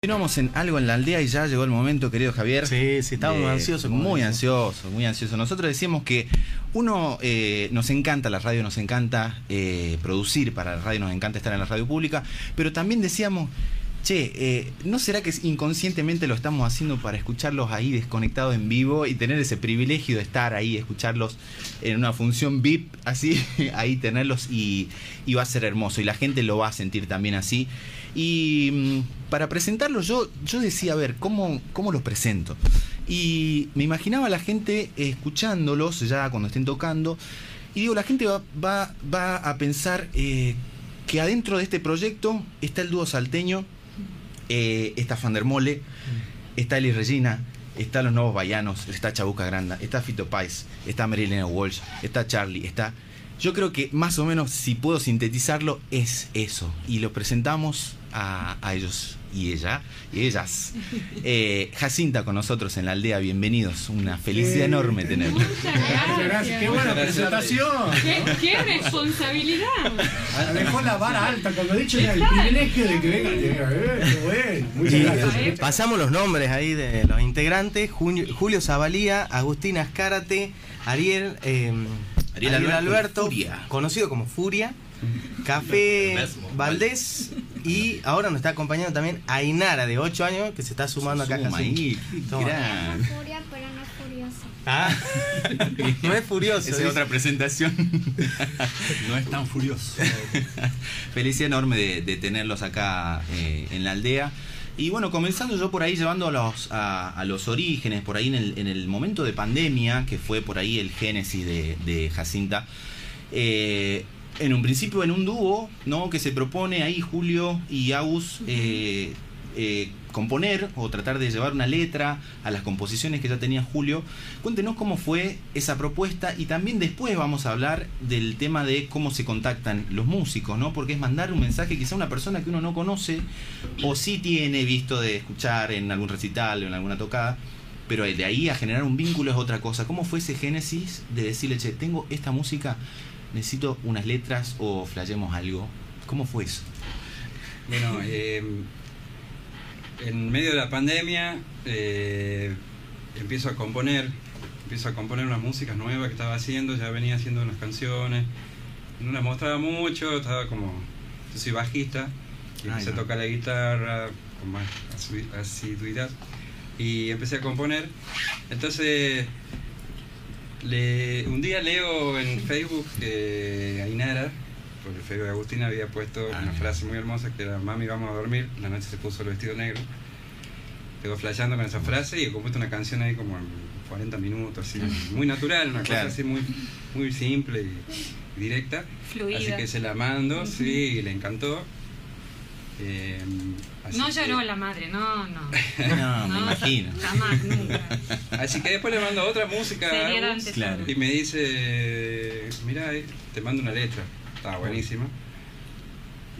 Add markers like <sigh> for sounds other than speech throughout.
Continuamos en algo en la aldea y ya llegó el momento, querido Javier. Sí, sí, estamos de- ansiosos. Muy dicen. ansioso, muy ansioso. Nosotros decíamos que uno eh, nos encanta la radio, nos encanta eh, producir para la radio, nos encanta estar en la radio pública, pero también decíamos, che, eh, ¿no será que inconscientemente lo estamos haciendo para escucharlos ahí desconectados en vivo y tener ese privilegio de estar ahí, escucharlos en una función VIP, así, <laughs> ahí tenerlos y, y va a ser hermoso y la gente lo va a sentir también así. Y mm, para presentarlos yo, yo decía, a ver, ¿cómo, ¿cómo los presento? Y me imaginaba a la gente escuchándolos ya cuando estén tocando. Y digo, la gente va, va, va a pensar eh, que adentro de este proyecto está el dúo salteño, eh, está Fandermole, está Eli Regina, está Los Nuevos Bayanos, está Chabuca Granda, está Fito Pais, está Marilena Walsh, está Charlie, está... Yo creo que más o menos, si puedo sintetizarlo, es eso. Y lo presentamos a, a ellos y ella y ellas. Eh, Jacinta con nosotros en la aldea, bienvenidos. Una felicidad enorme. Muchas Muchas gracias. Qué buena presentación. ¿Qué, qué responsabilidad. Dejó la vara alta cuando he dicho ya el privilegio de que venga. Eh, qué bueno. Muchas gracias. Pasamos los nombres ahí de los integrantes: Junio- Julio Zabalía, Agustín Ascárate, Ariel, eh, Ariel Ariel, Alberto, Alberto, Furia. conocido como Furia, <laughs> Café. Valdés y ahora nos está acompañando también Ainara de 8 años que se está sumando acá. Suma Toma. gran. Furiosa. Ah, <laughs> no es furioso. Esa es otra presentación. <laughs> No es tan furioso. <laughs> Felicidad enorme de, de tenerlos acá eh, en la aldea. Y bueno, comenzando yo por ahí llevando a los, a, a los orígenes, por ahí en el, en el momento de pandemia, que fue por ahí el génesis de, de Jacinta. eh, en un principio en un dúo, ¿no? Que se propone ahí Julio y Agus eh, eh, componer o tratar de llevar una letra a las composiciones que ya tenía Julio. Cuéntenos cómo fue esa propuesta y también después vamos a hablar del tema de cómo se contactan los músicos, ¿no? Porque es mandar un mensaje quizá a una persona que uno no conoce o sí tiene visto de escuchar en algún recital o en alguna tocada, pero de ahí a generar un vínculo es otra cosa. ¿Cómo fue ese génesis de decirle, che, tengo esta música, necesito unas letras o flayemos algo? ¿Cómo fue eso? Bueno, eh, en medio de la pandemia eh, empiezo a componer, empiezo a componer unas músicas nuevas que estaba haciendo, ya venía haciendo unas canciones, no las mostraba mucho, estaba como, yo soy bajista, y empecé a tocar la guitarra con más asiduidad y empecé a componer. Entonces, le, un día leo en Facebook que Ainara, por el Facebook de Agustina, había puesto Ah, una mira. frase muy hermosa que era Mami, vamos a dormir. La noche se puso el vestido negro. Quedó flasheando con esa frase y he compuesto una canción ahí como en 40 minutos, así, muy natural, una Claro. cosa así muy, muy simple y, y directa. Fluida. Así que se la mando, sí, y le encantó. Eh, así No que- lloró la madre, no, no. <laughs> No, me imagino. Jamás, nunca. Así que después le mando otra música Agus, Claro. y me dice, mira, eh, te mando una letra. Estaba buenísima.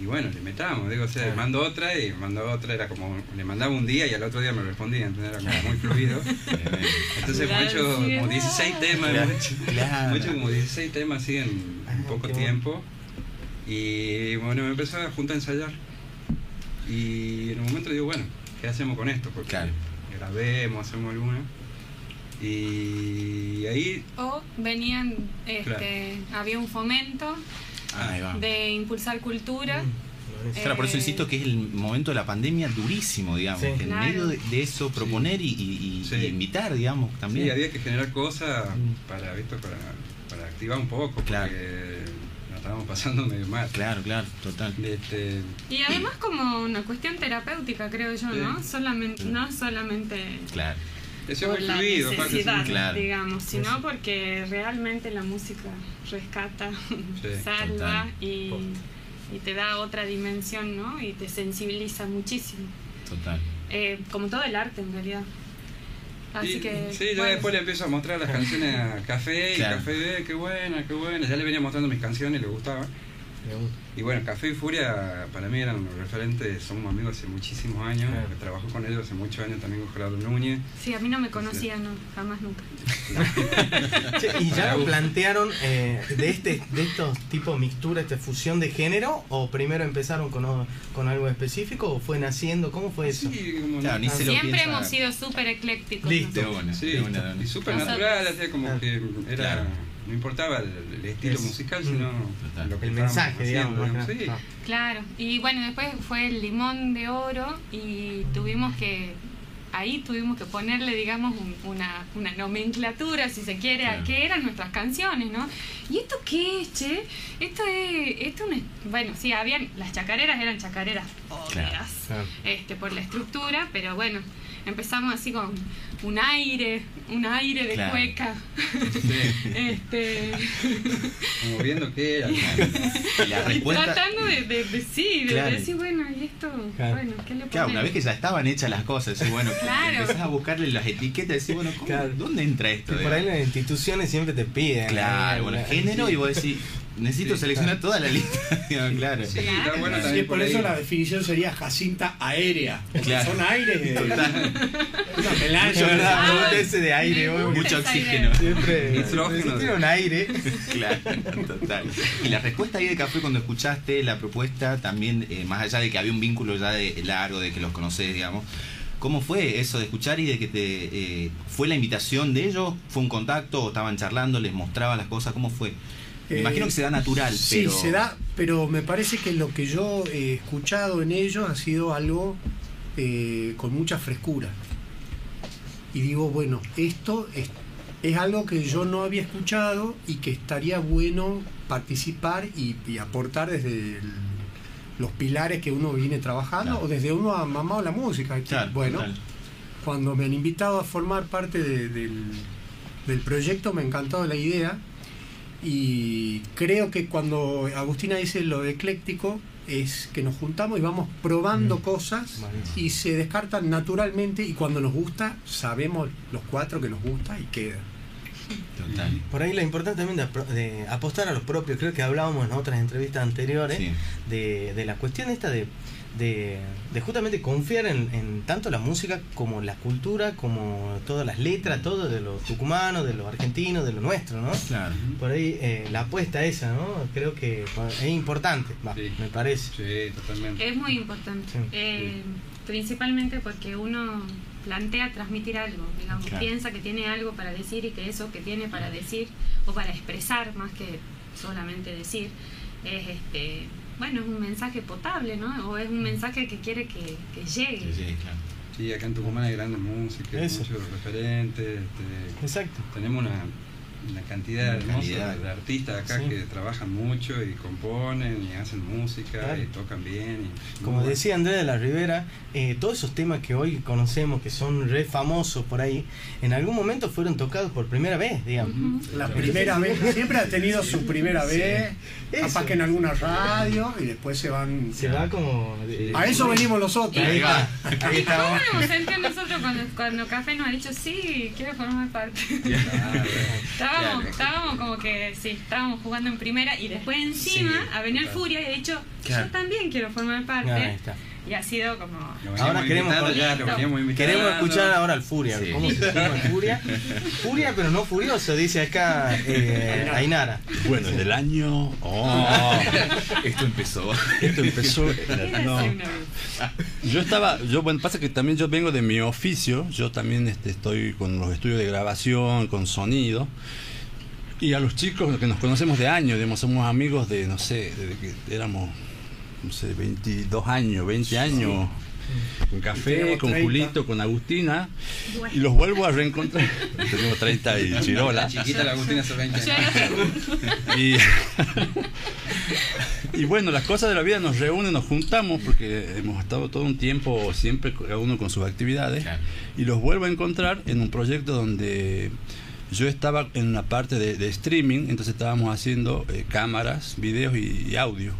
Y bueno, le metamos, digo, o sea, le mando otra y mando otra, era como, le mandaba un día y al otro día me respondía, entonces era como muy fluido. <laughs> Entonces hemos hecho como 16 temas, Claro, hemos hecho, claro. hemos hecho como 16 temas así en, en Ah, poco tiempo. Y bueno, me empezó a juntar a ensayar. Y en un momento digo, bueno, ¿qué hacemos con esto? Porque Claro. grabemos, hacemos alguna. Y ahí, O venían, este, Claro. había un fomento va. de impulsar cultura. Claro, por eso Eh, insisto que es el momento de la pandemia durísimo, digamos. Sí. en Claro. medio de, de eso proponer y, y- y- Sí. y invitar, digamos, también. sí, había que generar cosas Mm. para, ¿viste? para, para activar un poco, Claro. porque estábamos pasando medio mal. Claro, claro, total. Este, Y además como una cuestión terapéutica, creo yo, ¿no? Sí. Solamente, no solamente Claro. eso por muy la fluido, necesidad, sí. Claro. digamos, sino porque realmente la música rescata, <laughs> salva y te da otra dimensión, ¿no? Y te sensibiliza muchísimo. Total. Eh, como todo el arte, en realidad. Así Y- que... sí, yo bueno, después le empiezo a mostrar las canciones a Café y Claro. Café qué buena, qué buena. Ya le venía mostrando mis canciones y le gustaba. Y bueno, Café y Furia para mí eran los referentes, somos amigos hace muchísimos años, Claro. trabajo con ellos hace muchos años también con Gerardo Núñez. Sí, a mí no me conocía, no, jamás nunca. <laughs> Che, ¿Y ya lo plantearon eh, de este de estos tipos de mixtura, esta fusión de género? ¿O primero empezaron con, con algo específico o fue naciendo? ¿Cómo fue eso? Sí, como Claro, ni se lo Siempre piensa. hemos sido súper eclécticos. Listo. Una, Sí, una. y súper natural, hacía como Claro. que era, Claro. No importaba el, el estilo Es- musical, mm. sino Total. lo que El mensaje, digamos. sí. Claro, y bueno, después fue el limón de oro y tuvimos que, ahí tuvimos que ponerle, digamos, un- una, una nomenclatura, si se quiere, Claro. a qué eran nuestras canciones, ¿no? ¿Y esto qué es, che? Esto es, esto no es- bueno, sí, habían, las chacareras eran chacareras obvias, Claro. este, por la estructura, pero bueno, empezamos así con un aire, un aire de Claro. cueca, Sí, <laughs> este... como viendo qué era. Y <laughs> la respuesta. Tratando de, de, de- sí, de Claro. decir, bueno, y esto, Claro. bueno, ¿qué le? Claro, una vez que ya estaban hechas las cosas, y bueno, Claro. empezás a buscarle las etiquetas y decís, bueno, ¿cómo- Claro. ¿dónde entra esto? Que por ahí las instituciones siempre te piden. Claro, ¿eh? bueno, género y vos decís, necesito Sí, seleccionar toda la lista. <laughs> Claro. Sí, está bueno también Sí, por por eso ahí. la definición sería Jacinta aérea. Claro. Son aires de Total. <laughs> una melange. ¿verdad? Ah, Me gusta ese de aire, me hoy, gusta mucho oxígeno. Siempre Nitrógeno. tiene un aire. <laughs> Claro, total. Y la respuesta ahí de Café cuando escuchaste la propuesta, también, eh, más allá de que había un vínculo ya de largo, de que los conocés, digamos, ¿cómo fue eso de escuchar y de que te eh, fue la invitación de ellos? ¿Fue un contacto o estaban charlando, les mostraba las cosas? ¿Cómo fue? Me Eh, imagino que se da natural, Sí, pero... se da, pero me parece que lo que yo he escuchado en ellos ha sido algo eh, con mucha frescura. Y digo, bueno, esto es, es algo que yo no había escuchado y que estaría bueno participar y, y aportar desde el- los pilares que uno viene trabajando Claro. o desde uno ha mamado la música. Claro, bueno, cuando me han invitado a formar parte de- del, del proyecto me ha encantado la idea y creo que cuando Agustina dice lo ecléctico es que nos juntamos y vamos probando Mm. cosas y se descartan naturalmente y cuando nos gusta sabemos los cuatro que nos gusta y queda. Total. Por ahí la importancia también de, apostar a los propios, creo que hablábamos en otras entrevistas anteriores, Sí. de, de la cuestión esta de, de, de justamente confiar en, en tanto la música como la cultura, como todas las letras, todo de los tucumanos, de los argentinos, de lo nuestro, ¿no? Claro. Por ahí eh, la apuesta esa, ¿no? Creo que es importante, va, Sí. me parece. Sí, totalmente. Es muy importante, Sí, eh, principalmente porque uno plantea transmitir algo, digamos, Claro. piensa que tiene algo para decir y que eso que tiene para decir o para expresar más que solamente decir es este bueno es un mensaje potable no o es un mensaje que quiere que, que llegue Sí, sí, claro. Sí, acá en Tucumán hay grandes músicos, Eso. muchos referentes. este, Exacto. tenemos una, una cantidad hermosa calidad. de artistas acá Sí. que trabajan mucho y componen y hacen música Claro. y tocan bien. y- Como muy decía Andrés de la Rivera, eh, todos esos temas que hoy conocemos, que son re famosos por ahí, en algún momento fueron tocados por primera vez, digamos. Ujú. La primera vez, siempre ha tenido su primera vez, Eso. capaz que en alguna radio y después se van... Se va como... Sí. A eso venimos nosotros. Ahí va, ahí ¿Y cómo estamos. nos hemos sentido nosotros cuando, cuando Café nos ha dicho sí, quiero formar parte? Ah, bueno. Estábamos, Claro. estábamos como que sí, estábamos jugando en primera y después encima Sí, a venir claro. Furia y ha dicho Claro. yo también quiero formar parte Ahí está. Y ha sido como Ahora queremos ya. Queremos escuchar ahora al Furia. Sí. ¿Cómo se llama el Furia? <laughs> Furia, pero no furioso, dice acá eh, Ainara. Bueno, del año. Oh, Esto empezó. esto empezó. <laughs> No. Yo estaba, yo bueno, pasa que también yo vengo de mi oficio, yo también este, estoy con los estudios de grabación, con sonido, y a los chicos que nos conocemos de años, digamos, somos amigos de, no sé, desde que éramos, no sé, 22 años, 20 años, con café, con 30. Julito, con Agustina, Bueno. y los vuelvo a reencontrar. <laughs> Tenemos 30 y chirola. La chiquita la Agustina hace 20 Yo años. era- Y, <laughs> y bueno, las cosas de la vida nos reúnen, nos juntamos, porque hemos estado todo un tiempo siempre cada uno con sus actividades, Claro. y los vuelvo a encontrar en un proyecto donde yo estaba en una parte de, de streaming, entonces estábamos haciendo eh, cámaras, videos y, y audio.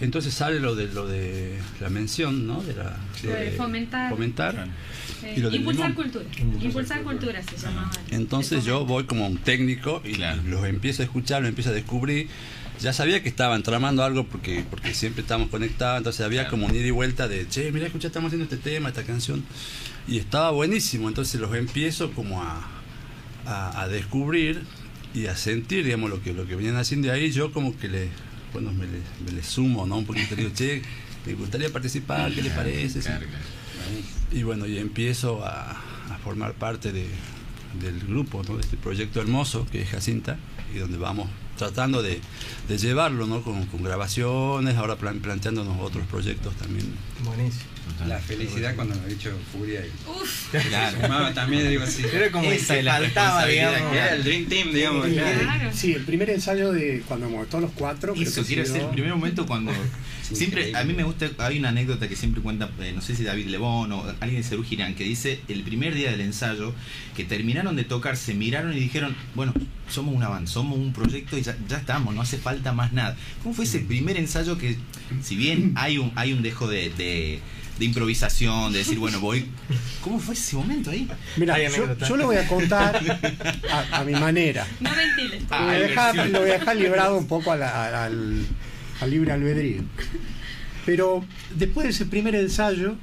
Entonces sale lo de lo de la mención, ¿no? De la Lo de fomentar. fomentar. Eh, Y lo impulsar limón. cultura. Impulsar cultura se llamaba. Entonces yo voy como un técnico y Claro. los empiezo a escuchar, los empiezo a descubrir. ya sabía que estaban tramando algo porque porque siempre estábamos conectados, entonces había Claro. como un ida y vuelta de, che, mira, escucha, estamos haciendo este tema, esta canción, y estaba buenísimo, entonces los empiezo como a, a, a descubrir y a sentir, digamos, lo que, lo que venían haciendo y ahí yo como que le, bueno, me le, me le sumo, ¿no? Un poquito, digo, che, me gustaría participar, ¿qué le parece? Sí. Claro, claro. Y bueno, y empiezo a, a formar parte de, del grupo, ¿no? de este proyecto hermoso que es Jacinta, y donde vamos tratando de, de llevarlo ¿no? con, con grabaciones, ahora plan- planteándonos otros proyectos también. Buenísimo. La felicidad cuando me ha dicho Furia y Uf, <laughs> Claro. sumaba también, digo así. Era como que Esa se es la faltaba, digamos. que era el Dream Team, digamos. El- claro. Claro. Sí, el primer ensayo de cuando hemos todos los cuatro. Eso decir, sido- el primer momento cuando. <laughs> Sí, siempre, a mí me gusta, hay una anécdota que siempre cuenta, eh, no sé si David Lebón o alguien de Cerú Girán, que dice el primer día del ensayo, que terminaron de tocar, se miraron y dijeron, bueno, somos una banda, somos un proyecto y ya, ya estamos, no hace falta más nada. ¿Cómo fue ese primer ensayo que, si bien <clears throat> hay un, hay un dejo de, de, de improvisación, de decir, bueno, voy. ¿Cómo fue ese momento ahí? Mira, yo, yo lo voy a contar a, a mi manera. no ventiles. Lo voy, a hay dejar, lo voy a dejar librado un poco a la- a- al, al libre albedrío. Pero después de ese primer ensayo,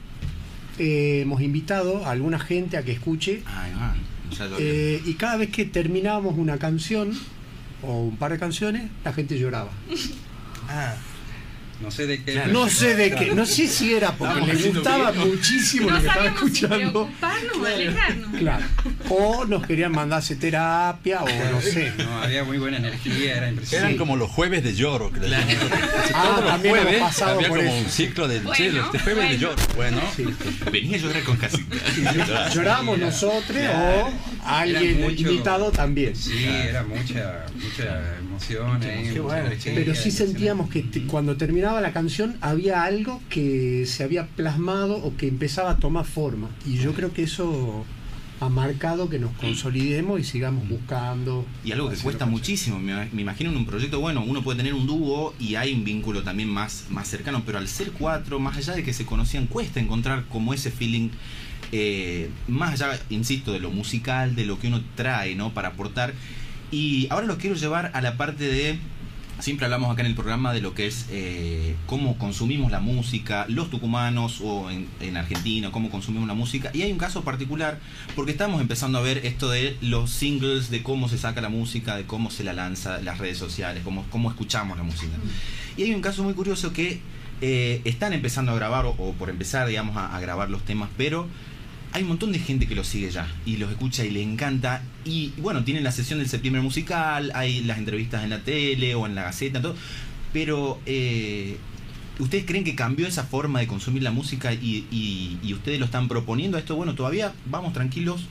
eh, hemos invitado a alguna gente a que escuche Ay, eh, y cada vez que terminábamos una canción o un par de canciones, la gente lloraba. Ah, No sé de qué. Claro. No sé de qué, no sé si era porque le gustaba bien. muchísimo No lo que estaba si escuchando. Claro. O nos querían mandarse terapia o no sé. No, había muy buena energía, era impresionante. Eran como los jueves de lloro, que le Claro. Ah, todos los también hemos jueves pasado había por como eso. un ciclo del Bueno, chelo, este jueves de bueno. lloro. Bueno, Sí. Venía a llorar con Jacinta. <laughs> Llorábamos Era- nosotros claro. o alguien mucho- invitado también. Sí, era mucha, mucha emoción mucha bueno, energía, Pero sí sentíamos que cuando terminaba la canción había algo que se había plasmado o que empezaba a tomar forma. Y yo creo que eso ha marcado que nos consolidemos y sigamos buscando. Y algo que cuesta muchísimo, me, me imagino en un proyecto, bueno, uno puede tener un dúo y hay un vínculo también más, más cercano, pero al ser cuatro, más allá de que se conocían, cuesta encontrar como ese feeling, eh, más allá, insisto, de lo musical, de lo que uno trae, ¿no? Para aportar. Y ahora lo quiero llevar a la parte de, siempre hablamos acá en el programa de lo que es eh, cómo consumimos la música, los tucumanos o en, en Argentina, cómo consumimos la música. Y hay un caso particular, porque estamos empezando a ver esto de los singles, de cómo se saca la música, de cómo se la lanza, las redes sociales, cómo, cómo escuchamos la música. Y hay un caso muy curioso que eh, están empezando a grabar, o, o por empezar, digamos, a, a grabar los temas, pero hay un montón de gente que los sigue ya y los escucha y le encanta. Y bueno, tienen la sesión del septiembre musical, hay las entrevistas en la tele o en la gaceta, todo. Pero, eh, ¿ustedes creen que cambió esa forma de consumir la música y, ustedes lo están proponiendo a esto? Bueno, todavía vamos tranquilos,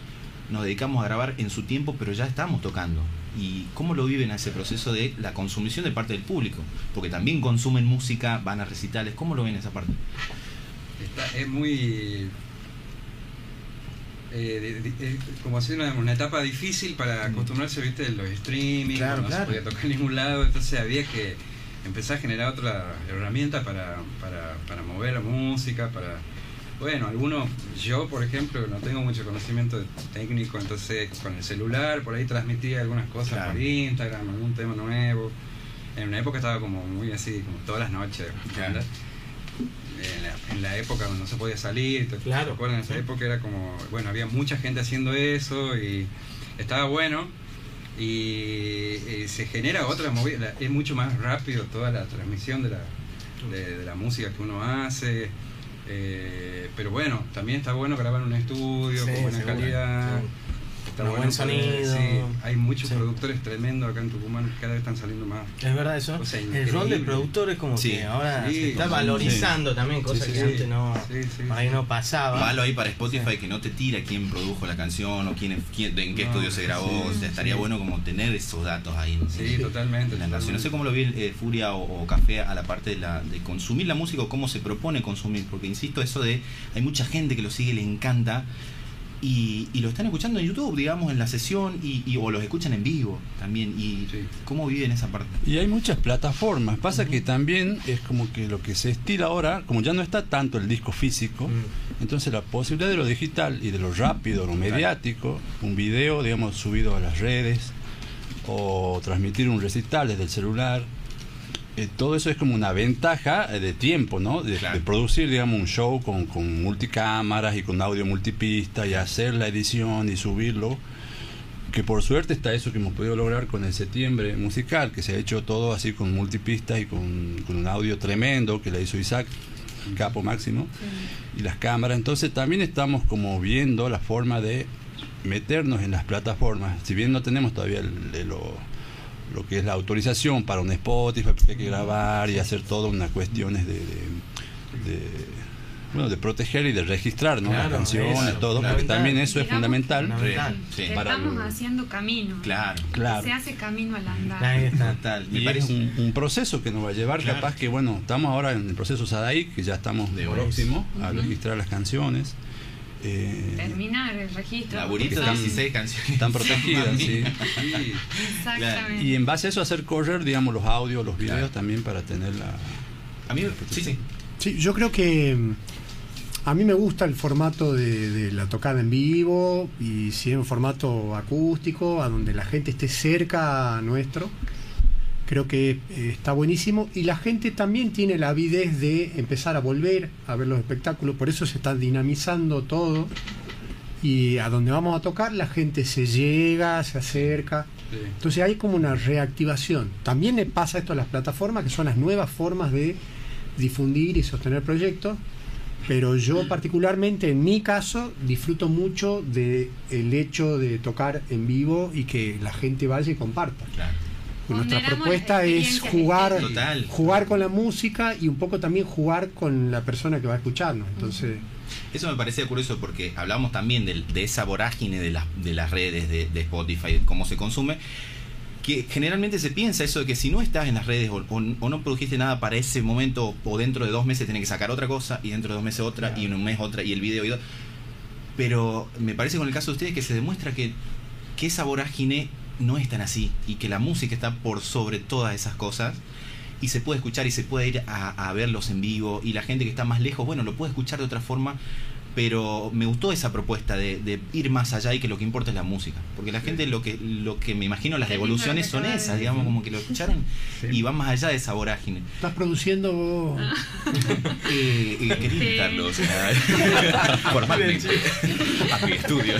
nos dedicamos a grabar en su tiempo, pero ya estamos tocando. ¿Y cómo lo viven a ese proceso de la consumición de parte del público? Porque también consumen música, van a recitales. ¿Cómo lo ven esa parte? Está- es muy. Eh, de- de- eh, como así una, una etapa difícil para acostumbrarse, viste, en los streaming, Claro, no claro. se podía tocar en <laughs> ningún lado, entonces había que empezar a generar otra herramienta para, para, para mover la música, para. Bueno, algunos, yo por ejemplo, no tengo mucho conocimiento técnico, entonces con el celular por ahí transmitía algunas cosas Claro. por Instagram, algún tema nuevo. En una época estaba como muy así, como todas las noches. En la, en la época donde no se podía salir, ¿te Claro. te acuerdas? En esa época era como, bueno, había mucha gente haciendo eso y estaba bueno y, eh, se genera otra movida, es mucho más rápido toda la transmisión de la, de, de la música que uno hace, eh, pero bueno, también está bueno grabar en un estudio Sí, con buena seguro, calidad. seguro. Está Un buen sonido. sí, hay muchos Sí. productores tremendos acá en Tucumán, cada vez están saliendo más. Es verdad eso. O sea, el increíble. rol del productor es como Sí. que ahora Sí, se está sí. valorizando también, cosas Sí, sí, que sí. antes no, Sí, sí, por ahí sí. no pasaba. Palo ahí para Spotify que no te tira quién produjo la canción o quién, quién- en qué No, estudio se grabó. sí, o sea, estaría sí. bueno como tener esos datos ahí en, Sí, en- totalmente. en la canción. No sé totalmente. cómo lo vi eh, Furia o, o Café a la parte de, la, de consumir la música o cómo se propone consumir. Porque insisto, eso de hay mucha gente que lo sigue, le encanta. Y, y lo están escuchando en YouTube, digamos, en la sesión, y, y- o los escuchan en vivo también. Y Sí. cómo viven esa parte. Y hay muchas plataformas. Pasa que también es como que lo que se estila ahora, como ya no está tanto el disco físico, entonces la posibilidad de lo digital y de lo rápido, lo mediático, un video, digamos, subido a las redes, o transmitir un recital desde el celular, eh, todo eso es como una ventaja eh, de tiempo, ¿no? De, Claro. de producir, digamos, un show con, con multicámaras y con audio multipista y hacer la edición y subirlo. Que por suerte está eso que hemos podido lograr con el septiembre musical, que se ha hecho todo así con multipistas y con, con un audio tremendo que le hizo Isaac, capo máximo, y las cámaras. Entonces también estamos como viendo la forma de meternos en las plataformas. Si bien no tenemos todavía el- el- lo, lo que es la autorización para un Spotify, porque hay que grabar y hacer todas unas cuestiones de, de, de- bueno, de proteger y de registrar ¿no? Claro, las canciones, eso, todo, porque también eso es fundamental. Fundamental. Sí. Estamos haciendo camino. Claro. Claro. Se hace camino al andar. Ahí está. Me Y es parece un, un proceso que nos va a llevar, Claro. capaz que, bueno, estamos ahora en el proceso Sadai, que ya estamos De próximos a registrar las canciones. Eh, Terminar el registro. laburito de Están- 16 canciones. están protegidas, sí. Sí. Exactamente. Y en base a eso hacer correr, digamos, los audios, los videos Claro. también para tener la... A mí, sí, sí. Sí, yo creo que mm, a mí me gusta el formato de, de la tocada en vivo y si es un formato acústico, a donde la gente esté cerca a nuestro, creo que eh, está buenísimo y la gente también tiene la avidez de empezar a volver a ver los espectáculos, por eso se está dinamizando todo y a donde vamos a tocar la gente se llega, se acerca. Sí. Entonces hay como una reactivación. También le pasa esto a las plataformas, que son las nuevas formas de difundir y sostener proyectos. Pero yo particularmente, en mi caso, disfruto mucho de el hecho de tocar en vivo y que la gente vaya y comparta. Claro. Nuestra propuesta es jugar, Total. jugar con la música y un poco también jugar con la persona que va a escucharnos. Entonces, Eso me parecía curioso porque hablamos también de, esa vorágine de las, de las redes de, de Spotify, de cómo se consume, que generalmente se piensa eso de que si no estás en las redes o, o- o no produjiste nada para ese momento o dentro de dos meses tenés que sacar otra cosa y dentro de dos meses otra y en un mes otra y el video y do- Pero me parece con el caso de ustedes que se demuestra que, que esa vorágine no es tan así y que la música está por sobre todas esas cosas y se puede escuchar y se puede ir a, a verlos en vivo y la gente que está más lejos, bueno, lo puede escuchar de otra forma, pero me gustó esa propuesta de, de ir más allá y que lo que importa es la música, porque la gente lo que lo que me imagino las devoluciones son esas, digamos como que lo escucharon Sí. y van más allá de esa vorágine. estás produciendo vos? <laughs> Eh, eh, quería Sí. <laughs> a mi estudio.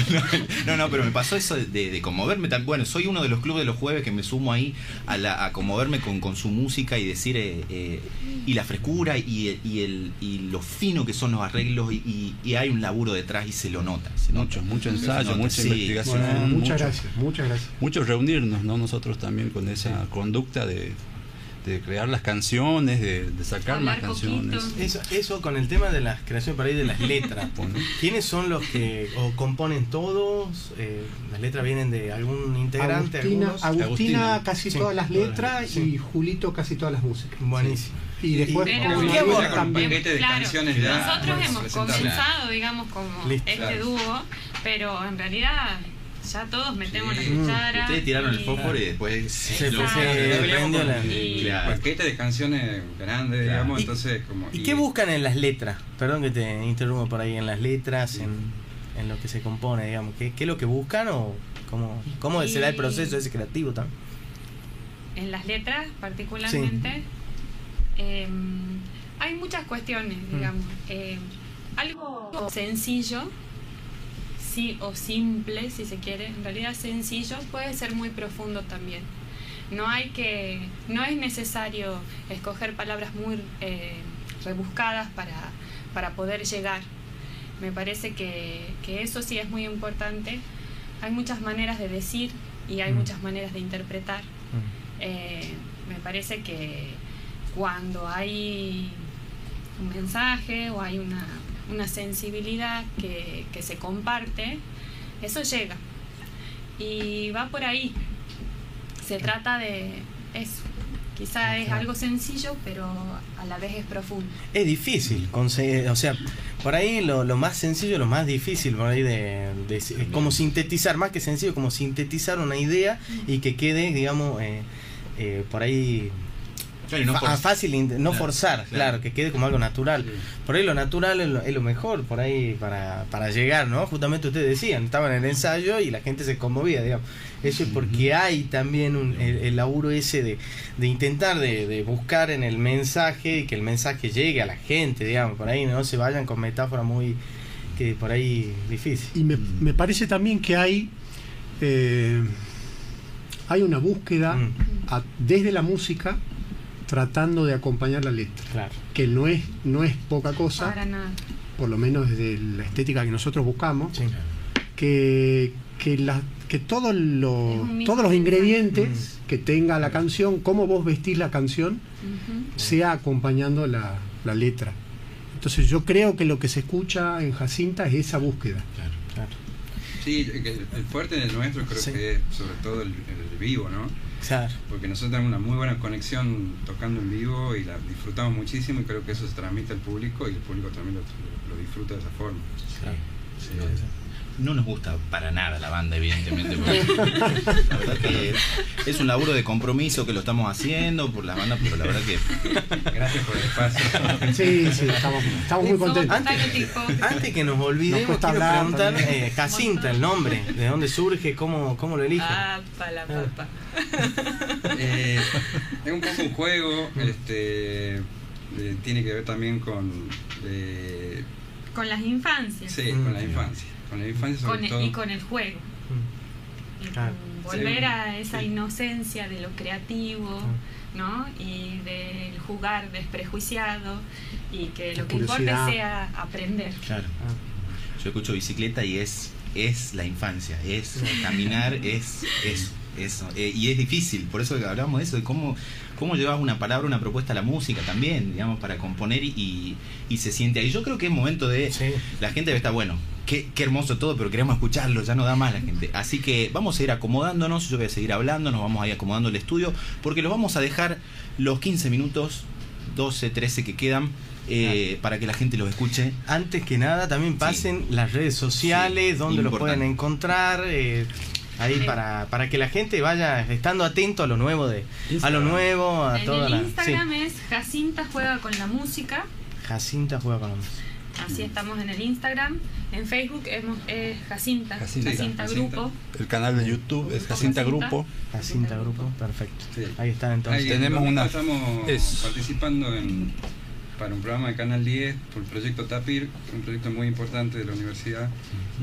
No, no, pero me pasó eso de, de, de conmoverme. tan- Bueno, soy uno de los clubes de los jueves que me sumo ahí a, la, a conmoverme con, con su música y decir, eh, eh, y la frescura y, y, el, y lo fino que son los arreglos y, y- y hay un laburo detrás y se lo nota. se nota. Mucho, mucho ensayo, mucha sí. investigación. Bueno, muchas mucho- gracias, muchas gracias. mucho reunirnos, ¿no? Nosotros también con esa conducta de, de crear las canciones, de, de sacar Hablar más canciones. Eso, eso con el tema de las creaciones por ahí de las <laughs> letras. ¿Quiénes son los que o componen todos? Eh, las letras vienen de algún integrante, Agustina. Agustina Agustina. casi Sí, todas las todas las letras letras, y Julito casi todas las músicas. Buenísimo. Y después Y- Pero- con ¿Qué Manuel abordan? Con un también. paquete de Claro, canciones ya Nosotros hemos presentadas. comenzado, digamos, como Listo. este Claro. dúo, pero en realidad ya todos metemos Sí. la cuchara. Ustedes tiraron el y- fósforo y después Se lo- prendió la- Y- Claro. paquete de canciones grandes, Claro. digamos, Y- entonces como... ¿Y qué buscan en las letras? Perdón que te interrumpa por ahí, en las letras, en, en lo que se compone, digamos. ¿Qué, qué es lo que buscan o cómo, cómo Y- será el proceso ese creativo también? En las letras, particularmente, eh, hay muchas cuestiones, Mm. digamos. Eh, algo sencillo, sí, o simple, si se quiere, en realidad sencillo, puede ser muy profundo también. No hay que, no es necesario escoger palabras muy eh, rebuscadas para, para poder llegar. Me parece que, que eso sí es muy importante. Hay muchas maneras de decir y hay Mm. muchas maneras de interpretar. Eh, me parece que cuando hay un mensaje o hay una, una sensibilidad que, que se comparte, eso llega. Y va por ahí. Se trata de eso. Quizá es algo sencillo, pero a la vez es profundo. Es difícil conseguir, o sea, por ahí lo, lo más sencillo, lo más difícil por ahí de, de- es como sintetizar, más que sencillo, como sintetizar una idea y que quede, digamos, eh, eh, por ahí Claro, y no for- fácil, no Claro, forzar, claro. claro. que quede como algo natural. Por ahí lo natural es lo, es lo mejor, por ahí para, para llegar, ¿no? Justamente ustedes decían, estaban en el ensayo y la gente se conmovía, digamos. Eso es porque hay también un, el, el laburo ese de, de intentar de, de buscar en el mensaje y que el mensaje llegue a la gente, digamos, por ahí no se vayan con metáforas muy que por ahí difícil. Y me, me parece también que hay, eh, hay una búsqueda Mm, a- desde la música tratando de acompañar la letra, claro. que no es, no es poca cosa, Para nada. por lo menos desde la estética que nosotros buscamos, Sí. que, que, la- que todo lo- todos los ingredientes Mm. que tenga la canción, cómo vos vestís la canción, Ujú. sea acompañando la, la letra. Entonces yo creo que lo que se escucha en Jacinta es esa búsqueda. Claro. Claro. Sí, el el fuerte de nuestro creo Sí. que es sobre todo el, el vivo, ¿no? Claro. Porque nosotros tenemos una muy buena conexión tocando en vivo y la disfrutamos muchísimo y creo que eso se transmite al público y el público también lo, lo- disfruta de esa forma. Sí. No nos gusta para nada la banda, evidentemente. porque <laughs> la verdad que es un laburo de compromiso que lo estamos haciendo por la banda, pero la verdad que Gracias por el espacio. Sí, sí, estamos, estamos muy contentos. Antes que nos olvidemos, Nos cuesta quiero hablar preguntar, eh, Jacinta, el nombre, ¿de dónde surge? ¿Cómo, cómo lo eligen? Ah, pa' la papa. Eh, es un poco un juego, este, eh, tiene que ver también con, eh, Con las infancias. sí, con la infancia, con la infancia sobre Con el- todo. y con el juego. Mm, Y Claro. volver Sí. a esa Sí. inocencia de lo creativo, ¿no? Y del jugar desprejuiciado y que La lo que importa sea aprender. Claro. Ah, Yo escucho bicicleta y es, es la infancia, es caminar, es eso, eso. Eh, y es difícil, por eso que hablamos de eso, de cómo, cómo llevas una palabra, una propuesta a la música también, digamos, para componer y, y se siente ahí. Yo creo que es momento de... Sí. La gente debe estar, bueno, qué, qué hermoso todo, pero queremos escucharlo, ya no da más la gente. Así que vamos a ir acomodándonos, yo voy a seguir hablando, nos vamos a ir acomodando el estudio, porque los vamos a dejar los 15 minutos, 12, 13 que quedan, eh, para que la gente los escuche. Antes que nada, también pasen las redes sociales, Sí, donde lo importante. pueden encontrar. eh, ahí Sí. para, para que la gente vaya estando atento a lo nuevo de a lo Instagram. nuevo a En toda el la Instagram es Jacinta juega con la música. Jacinta juega con la música. Así estamos en el Instagram. En Facebook hemos, es Jacinta. Jacinta. Jacinta, Jacinta. Grupo. El canal de YouTube es Jacinta Grupo. Jacinta grupo, perfecto. Sí. Ahí está entonces. Ahí, tenemos una- Estamos es- participando en, para un programa de Canal 10 por el proyecto TAPIR, un proyecto muy importante de la universidad.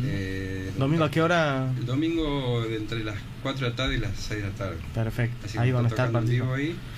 Eh, Domingo a qué hora? El domingo de entre las 4 de la tarde y las 6 de la tarde. Perfecto. Así Ahí que van a estar tocando en vivo participando. ahí.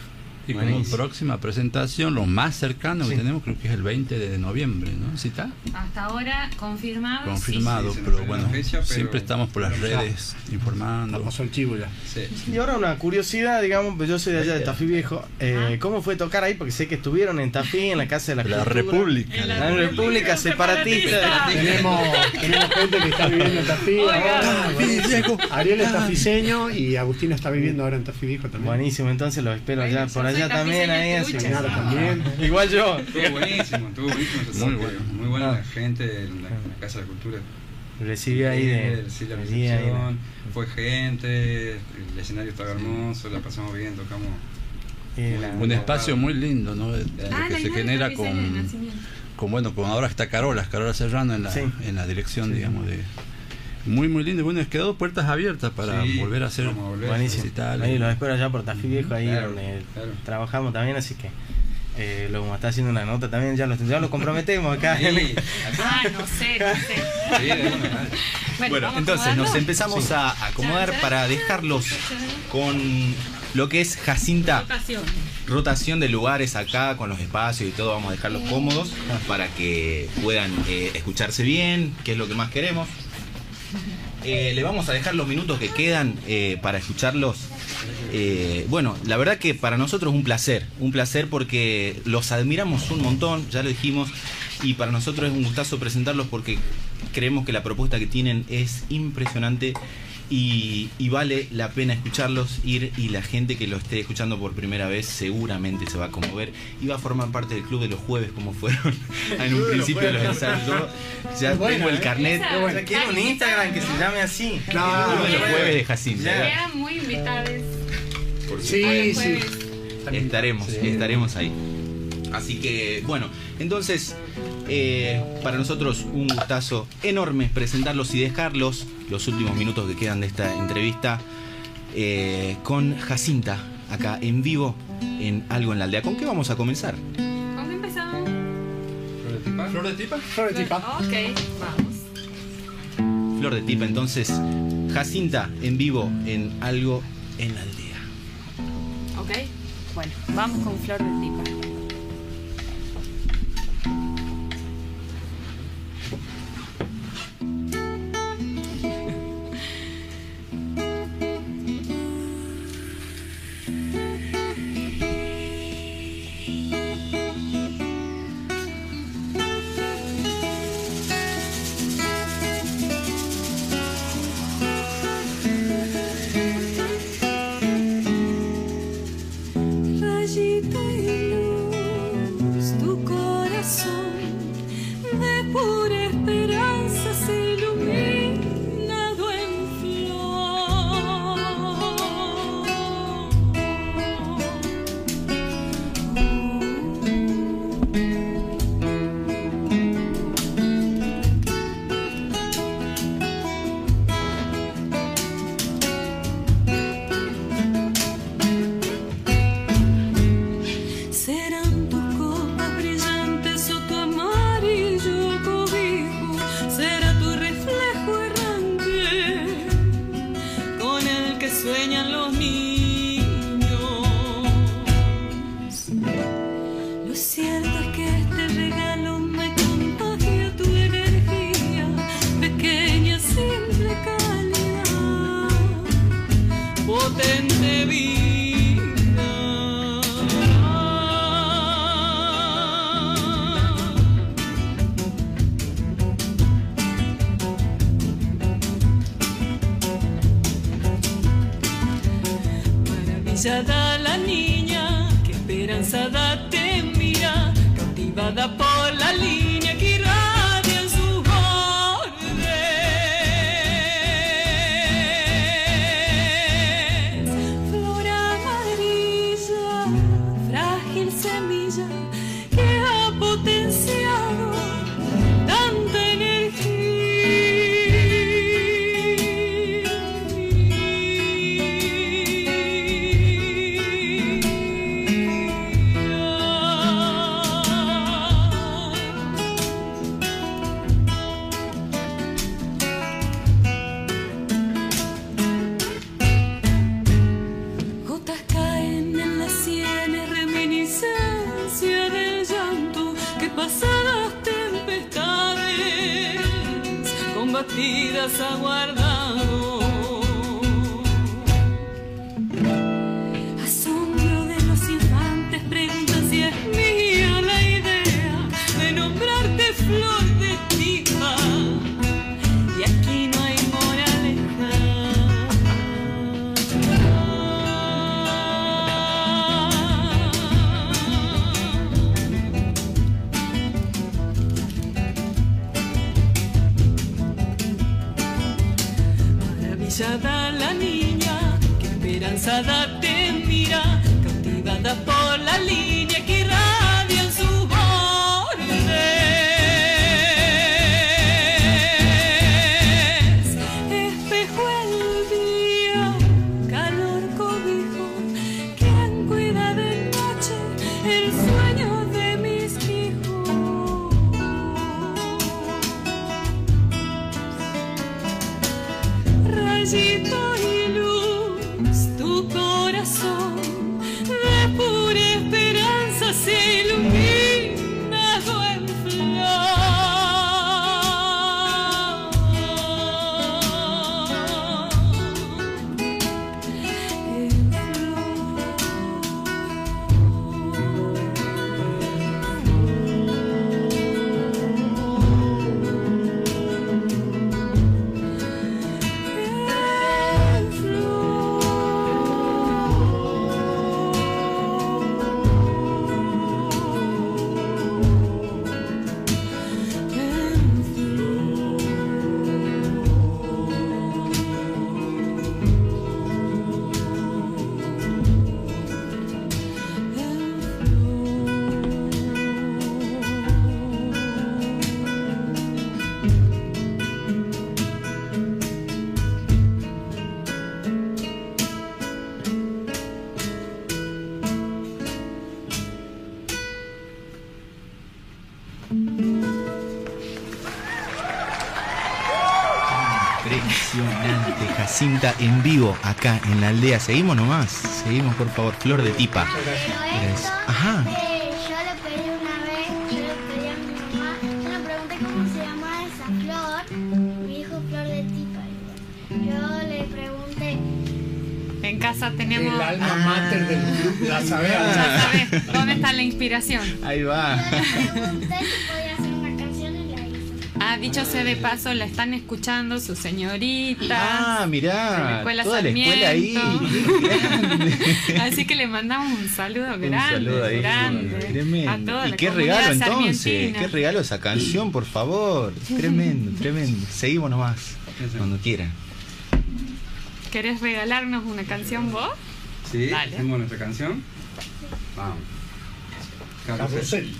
Y como Buenísimo. próxima presentación, lo más cercano Sí. que tenemos creo que es el 20 de noviembre, ¿no? ¿Sí está? Hasta ahora confirmado. Confirmado, sí, pero bueno, la fecha, pero- siempre estamos por las redes informando. Pasó el chivo ya. Sí. Y ahora una curiosidad, digamos, pues yo soy de allá de Tafí Viejo. Eh, Ah. ¿Cómo fue tocar ahí? Porque sé que estuvieron en Tafí, en la Casa de la, La Cultura. República. En La República Separatista. Tenemos, tenemos gente que está viviendo en Tafí. Ahora. Viejo. Ariel es tafiseño y Agustina está viviendo ahora en Tafí Viejo también. Buenísimo, entonces los espero Bueno, allá, por soy también. Ahí, así que- Claro, también. Igual yo. Estuvo buenísimo, estuvo buenísimo. Muy bueno. Muy buena Ah. la gente en la, en la Casa de la Cultura. Recibí ahí de. Sí, la ahí de- recepción, fue gente, el escenario estaba hermoso, la pasamos bien, tocamos. eh, la- Un espacio muy lindo, ¿no? Ah, que se genera con, con, bueno, con ahora está Carola, Carola Serrano en la, Sí. en la dirección, Sí. digamos, de... Muy, muy lindo. Y bueno, es quedado puertas abiertas para Sí, volver a hacer... volver. Buenísimo. Ahí los espero allá por Tafí Viejo, ahí Claro, donde claro. trabajamos también, así que. Eh, lo está haciendo una nota también, ya lo, ya lo comprometemos acá. Sí, <laughs> Ah, no sé, no sé. sí. Bueno, entonces nos empezamos a acomodar para dejarlos con lo que es Jacinta. Rotación. rotación de lugares acá con los espacios y todo, vamos a dejarlos cómodos para que puedan eh, escucharse bien, que es lo que más queremos. Eh, le vamos a dejar los minutos que quedan eh, para escucharlos. Eh, bueno, la verdad que para nosotros es un placer, un placer porque los admiramos un montón, ya lo dijimos, y para nosotros es un gustazo presentarlos porque creemos que la propuesta que tienen es impresionante y, vale la pena escucharlos, ir y la gente que lo esté escuchando por primera vez seguramente se va a conmover y va a formar parte del club de los jueves como fueron <laughs> en un principio de los ensayos. ya tengo el ¿eh? carnet. Quiero un Instagram que se llame así. Claro, el club de los jueves de Jacinto. Muy invitados. Sí, sí. Estaremos, estaremos ahí. Así que, bueno, entonces, eh, para nosotros un gustazo enorme presentarlos y dejarlos los últimos minutos que quedan de esta entrevista eh, con Jacinta, acá en vivo, en Algo en la Aldea. ¿Con qué vamos a comenzar? ¿Con qué empezamos? ¿Flor de tipa? ¿Flor de tipa? Flor de tipa. Ok, vamos. Flor de tipa, entonces, Jacinta en vivo, en Algo en la Aldea. Ok, bueno, vamos con Flor de tipa. Jacinta en vivo acá en la aldea. Seguimos nomás, seguimos por favor, Flor de Tipa. Pero esto, Ajá. eh, yo le pedí una vez, yo le pedí a mi mamá, yo le pregunté cómo se llamaba esa flor, me dijo flor de tipa. Yo le pregunté, En casa tenemos. El alma Ah. mater del club, la Ya sabemos. sabes, ¿dónde está la inspiración? Ahí va. Dicho sea de paso, la están escuchando su señorita. Ah, la mirá, escuela toda la escuela ahí. <laughs> Así que le mandamos un saludo Un grande, saludo ahí. grande. A Tremendo. toda Y la qué regalo entonces, qué regalo esa canción, por favor. Tremendo, tremendo. Seguimos nomás, cuando quieran. ¿Querés regalarnos una canción vos? ¿Sí? Dale. ¿Hacemos nuestra canción? Vamos. Carrusel.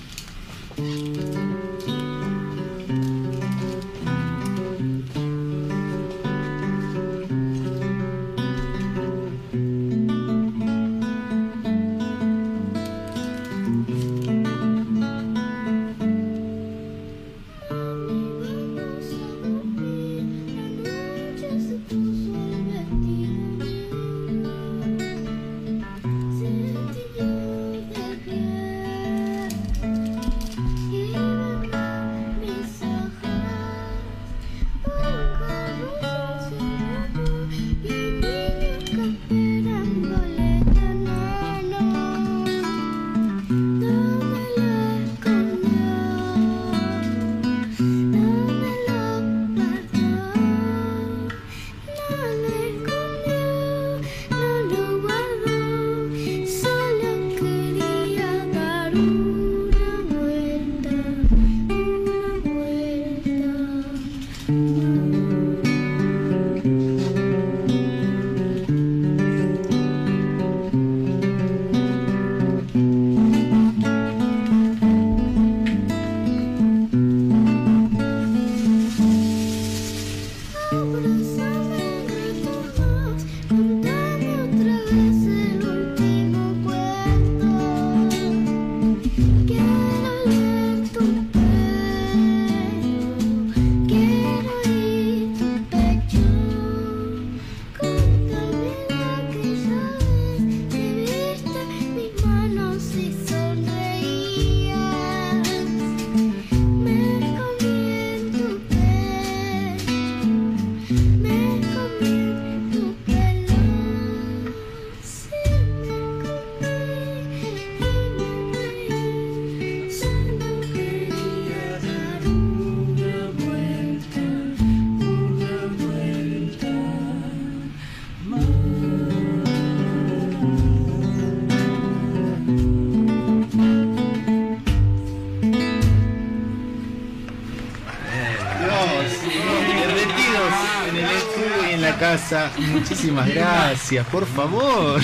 Muchísimas gracias, por favor.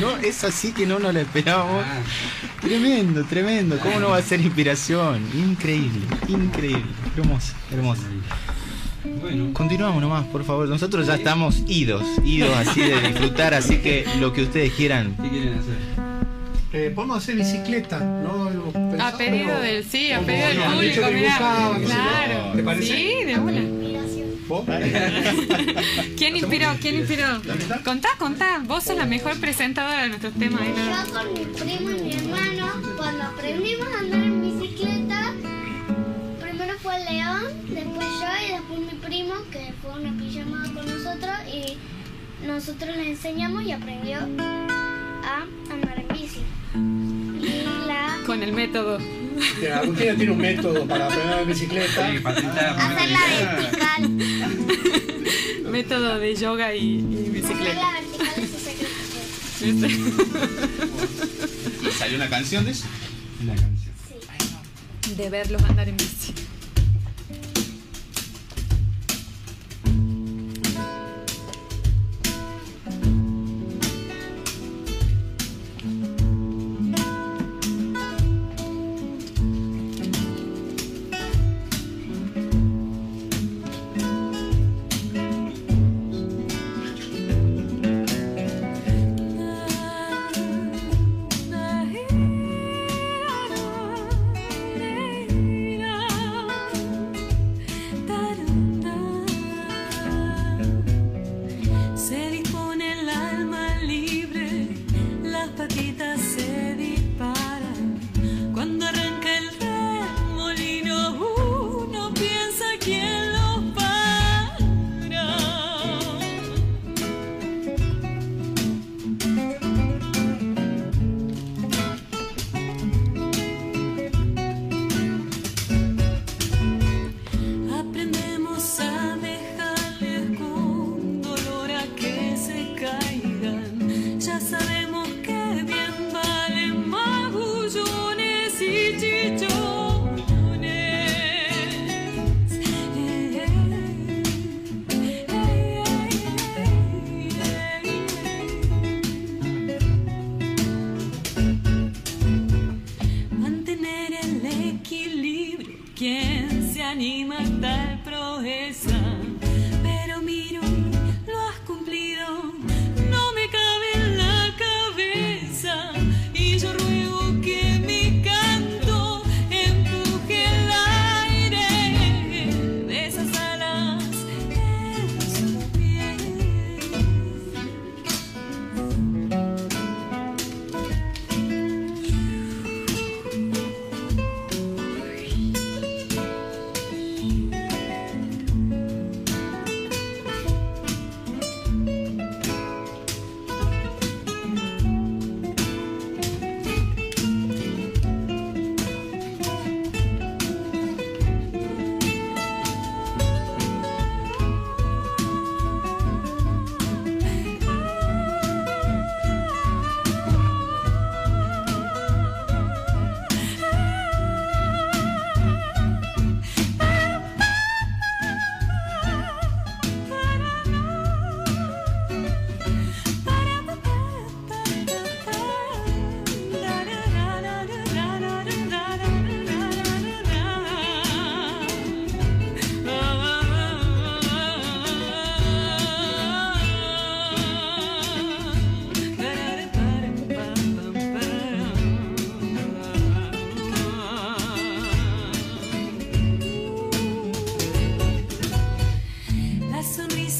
No, es así que no nos lo esperábamos. Tremendo, tremendo. ¿Cómo no va a ser inspiración? Increíble, increíble. Hermoso, hermoso. Bueno, Continuamos nomás, por favor. Nosotros ya estamos idos, idos así de disfrutar, así que lo que ustedes quieran. ¿qué quieren hacer? Eh, podemos hacer bicicleta, ¿no? A pedido del sí, a pedido del público, mirá. Claro. ¿Te parece? Sí, de una. <laughs> ¿Quién inspiró? ¿Quién inspiró? Contá, contá. Vos sos la mejor presentadora de nuestros temas. Yo con mi primo y mi hermano, cuando aprendimos a andar en bicicleta, primero fue León, después yo y después mi primo, que fue una pijamada con nosotros y nosotros le enseñamos y aprendió a andar en bici. Y la Con el método. Agustina tiene un método para aprender en bicicleta. Sí, patentar, hacer la vertical. <laughs> Método de yoga y, y Hacer bicicleta. la vertical es su secreto. ¿Salió una canción de eso? la canción. Sí. De verlos andar en bici.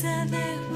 promesa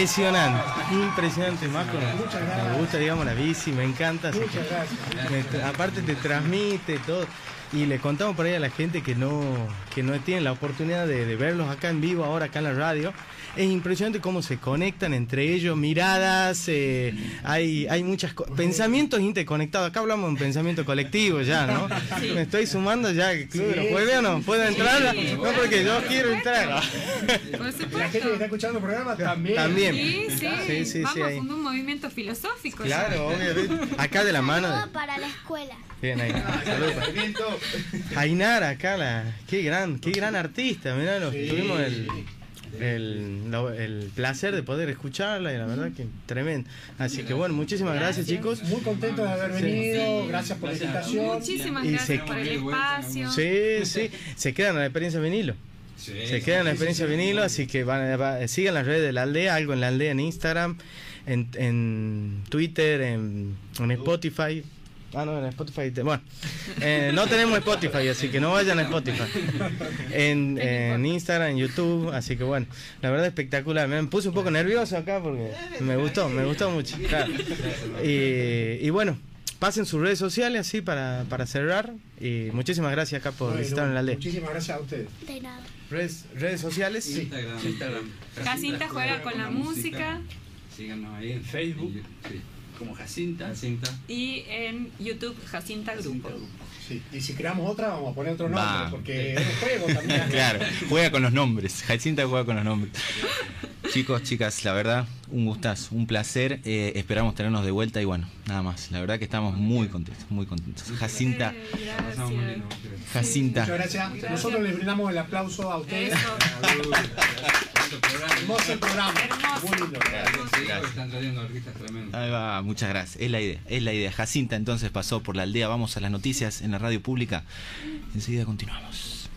Impresionante, impresionante, Marco. Me gusta, digamos, la bici, me encanta. me tra- aparte te transmite todo. Y le contamos por ahí a la gente que no, que no tiene la oportunidad de, de verlos acá en vivo, ahora acá en la radio. Es impresionante cómo se conectan entre ellos, miradas, eh, hay, hay muchas co- pensamientos interconectados. Acá hablamos de un pensamiento colectivo ya, ¿no? <laughs> Me estoy sumando ya al club de los jueves o no, ¿puedo entrar? No, porque yo quiero entrar. Por La gente que está escuchando el programa también. También. Sí, sí, Sí, sí, Vamos un movimiento filosófico. Claro, obviamente. Acá de la mano. De- para la escuela. <laughs> Bien ahí. Saludos. Ainara, acá la. Qué gran, qué gran artista. Mirá, lo- tuvimos el, el, lo- el placer de poder escucharla y la verdad que tremendo. Así que bueno, muchísimas gracias, chicos. Muy contentos de haber Sí. venido. Gracias por la invitación. Muchísimas Y gracias se- por el espacio. Sí, sí. Se quedan en la experiencia vinilo. Se quedan en la experiencia vinilo, así que van, a- va- sigan las redes de la aldea, algo en la aldea en Instagram, en, en Twitter, en, en Spotify. Ah, no, en Spotify. te- Bueno, eh, no tenemos Spotify, así que no vayan a Spotify. En, en Instagram, en YouTube, así que bueno, la verdad espectacular. Me puse un poco nervioso acá porque me gustó, me gustó mucho. claro. Y, y bueno, pasen sus redes sociales así para, para cerrar. Y muchísimas gracias acá por Bueno, visitarnos en la aldea. Muchísimas gracias a ustedes. De nada. Redes, redes sociales. Instagram, Instagram. Jacinta juega con la música Síganos ahí en Facebook. Sí. Como Jacinta. Jacinta. y en YouTube Jacinta Grupo. Sí. Y si creamos otra, vamos a poner otro nombre, Va. porque es un juego también. <laughs> Claro, juega con los nombres. Jacinta juega con los nombres. Chicos, chicas, la verdad, un gustazo, un placer. Eh, esperamos tenernos de vuelta y bueno, nada más. La verdad que estamos muy contentos, muy contentos. Jacinta, Gracias. lindo. Muchas Jacinta. gracias. Nosotros les brindamos el aplauso a ustedes. Tanto programa. Hermoso programa. Hermoso. Muy lindo. Porque están trayendo artistas tremendos. Ahí va, muchas gracias. Es la idea, es la idea. Jacinta entonces pasó por la aldea. Vamos a las noticias en la radio pública. Enseguida continuamos.